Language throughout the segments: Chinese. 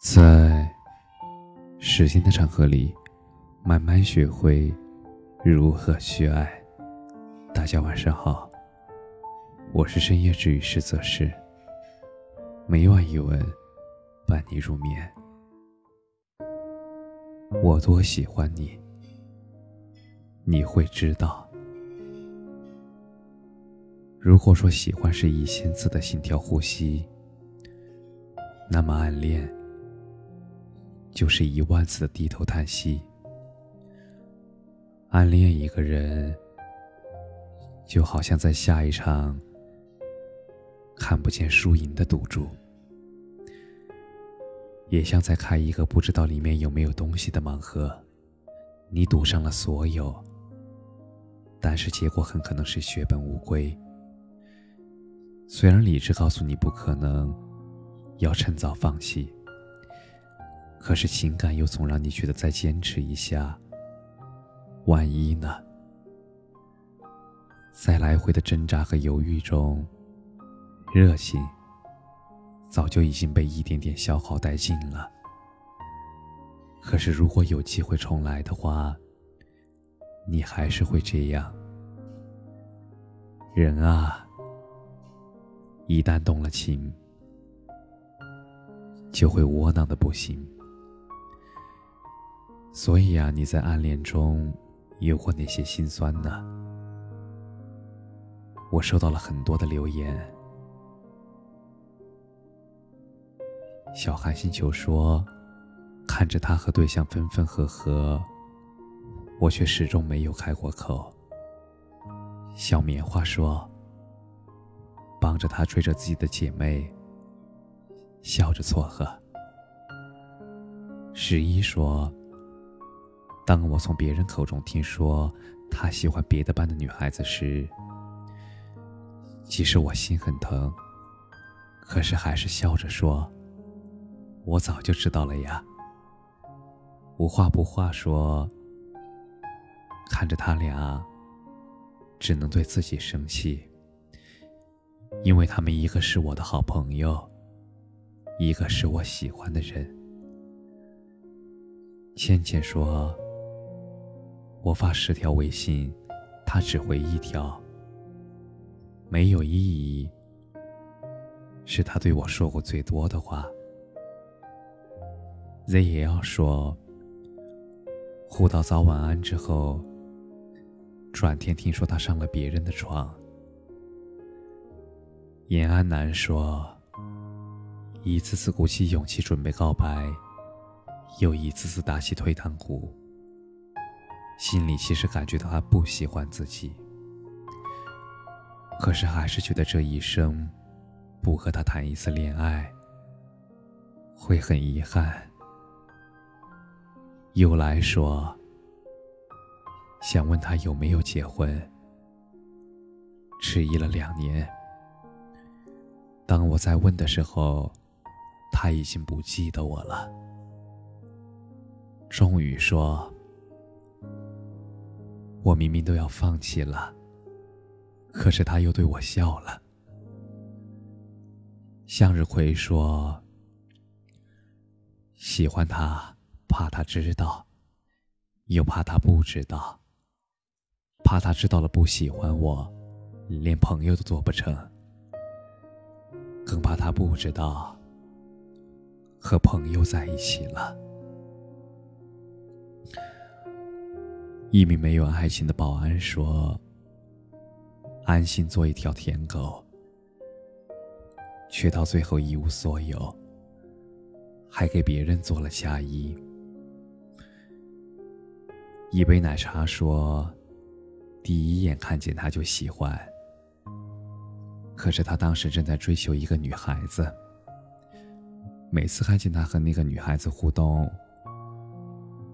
在时间的长河里，慢慢学会如何去爱。大家晚上好，我是深夜治愈师泽是，每晚一文伴你入眠。我多喜欢你，你会知道。如果说喜欢是一千次的心跳呼吸，那么暗恋。就是一万次的低头叹息。暗恋一个人，就好像在下一场看不见输赢的赌注，也像在开一个不知道里面有没有东西的盲盒。你赌上了所有，但是结果很可能是血本无归。虽然理智告诉你不可能，要趁早放弃。可是情感又总让你觉得再坚持一下，万一呢？在来回的挣扎和犹豫中，热情早就已经被一点点消耗殆尽了。可是如果有机会重来的话，你还是会这样。人啊，一旦动了情，就会窝囊的不行。所以啊，你在暗恋中有过哪些心酸呢？我收到了很多的留言。小韩星球说：“看着他和对象分分合合，我却始终没有开过口。”小棉花说：“帮着他追着自己的姐妹，笑着撮合。”十一说。当我从别人口中听说他喜欢别的班的女孩子时，其实我心很疼，可是还是笑着说：“我早就知道了呀。”无话不话说，看着他俩，只能对自己生气，因为他们一个是我的好朋友，一个是我喜欢的人。倩倩说。我发十条微信，他只回一条，没有意义。是他对我说过最多的话。Z 也要说，互道早晚安之后，转天听说他上了别人的床。延安南说，一次次鼓起勇气准备告白，又一次次打起退堂鼓。心里其实感觉到他不喜欢自己，可是还是觉得这一生不和他谈一次恋爱会很遗憾。又来说想问他有没有结婚，迟疑了两年。当我在问的时候，他已经不记得我了。终于说。我明明都要放弃了，可是他又对我笑了。向日葵说：“喜欢他，怕他知道，又怕他不知道，怕他知道了不喜欢我，连朋友都做不成，更怕他不知道，和朋友在一起了。”一名没有爱情的保安说：“安心做一条舔狗，却到最后一无所有，还给别人做了嫁衣。”一杯奶茶说：“第一眼看见他就喜欢，可是他当时正在追求一个女孩子。每次看见他和那个女孩子互动，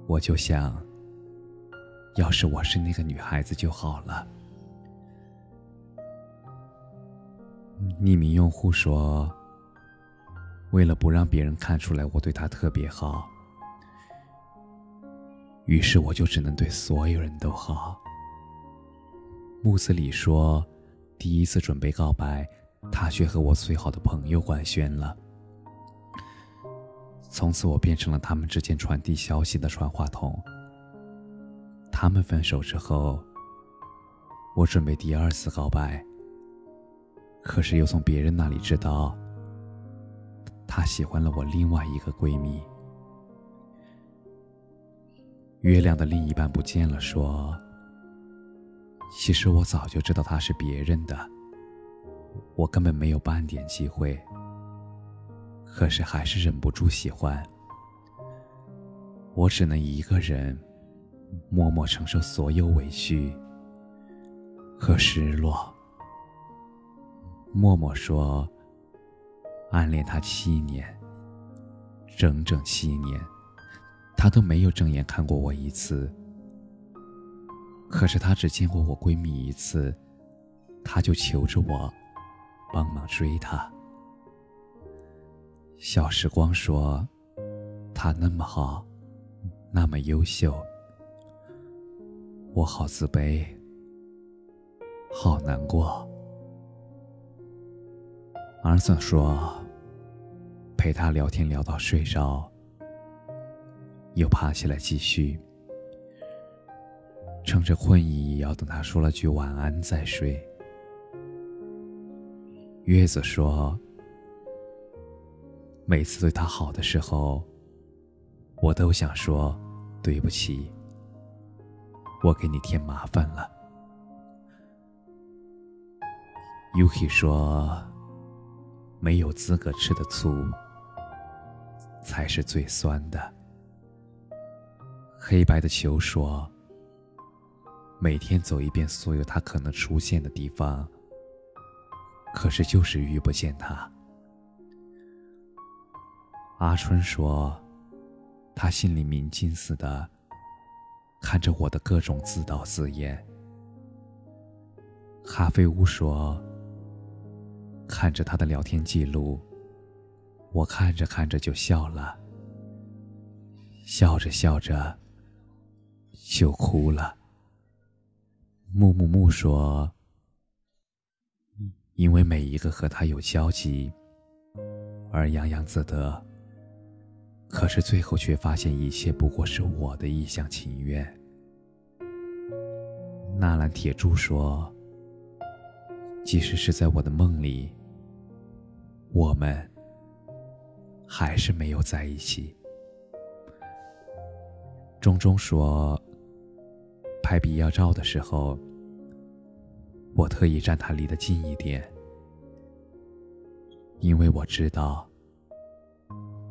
我就想。”要是我是那个女孩子就好了。匿名用户说：“为了不让别人看出来我对他特别好，于是我就只能对所有人都好。”木子李说：“第一次准备告白，他却和我最好的朋友官宣了。从此，我变成了他们之间传递消息的传话筒。他们分手之后，我准备第二次告白，可是又从别人那里知道，他喜欢了我另外一个闺蜜。月亮的另一半不见了，说：“其实我早就知道他是别人的，我根本没有半点机会。可是还是忍不住喜欢，我只能一个人默默承受所有委屈和失落。”默默说：“暗恋他七年，整整七年。”他都没有正眼看过我一次，可是他只见过我闺蜜一次，他就求着我帮忙追他。小时光说，他那么好，那么优秀，我好自卑，好难过。儿子说，陪他聊天聊到睡着。又爬起来继续，趁着困意要等他说了句晚安再睡。月子说：“每次对他好的时候，我都想说对不起，我给你添麻烦了。”Yuki 说：“没有资格吃的醋，才是最酸的。”黑白的球说：“每天走一遍所有他可能出现的地方，可是就是遇不见他。”阿春说：“他心里明镜似的，看着我的各种自导自演。”咖啡屋说：“看着他的聊天记录，我看着看着就笑了，笑着笑着。”就哭了。木木木说：“因为每一个和他有交集，而洋洋自得。可是最后却发现一切不过是我的一厢情愿。”纳兰铁柱说：“即使是在我的梦里，我们还是没有在一起。”钟钟说。拍毕业照的时候，我特意站他离得近一点，因为我知道，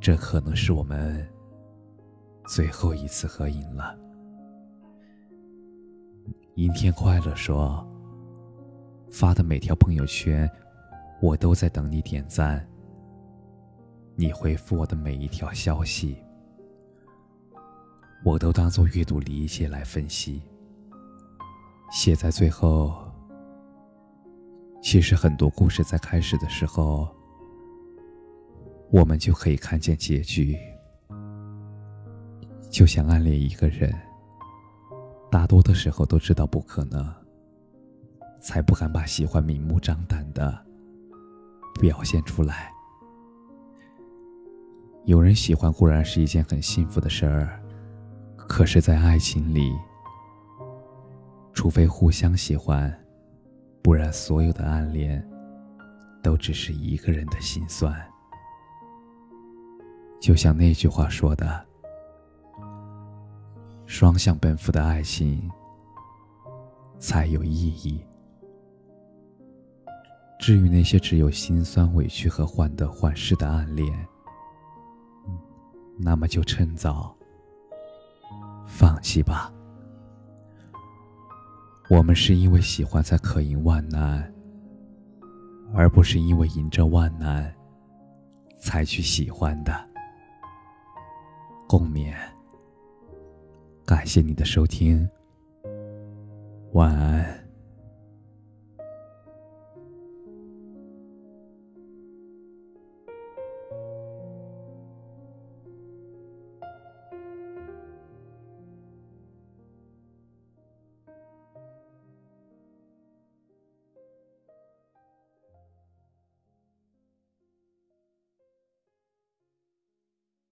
这可能是我们最后一次合影了。阴天快乐说，发的每条朋友圈，我都在等你点赞。你回复我的每一条消息，我都当做阅读理解来分析。写在最后。其实很多故事在开始的时候，我们就可以看见结局。就像暗恋一个人，大多的时候都知道不可能，才不敢把喜欢明目张胆的表现出来。有人喜欢固然是一件很幸福的事儿，可是，在爱情里。除非互相喜欢，不然所有的暗恋都只是一个人的心酸。就像那句话说的：“双向奔赴的爱情才有意义。”至于那些只有心酸、委屈和患得患失的暗恋，那么就趁早放弃吧。我们是因为喜欢才可迎万难，而不是因为迎着万难才去喜欢的。共勉。感谢你的收听，晚安。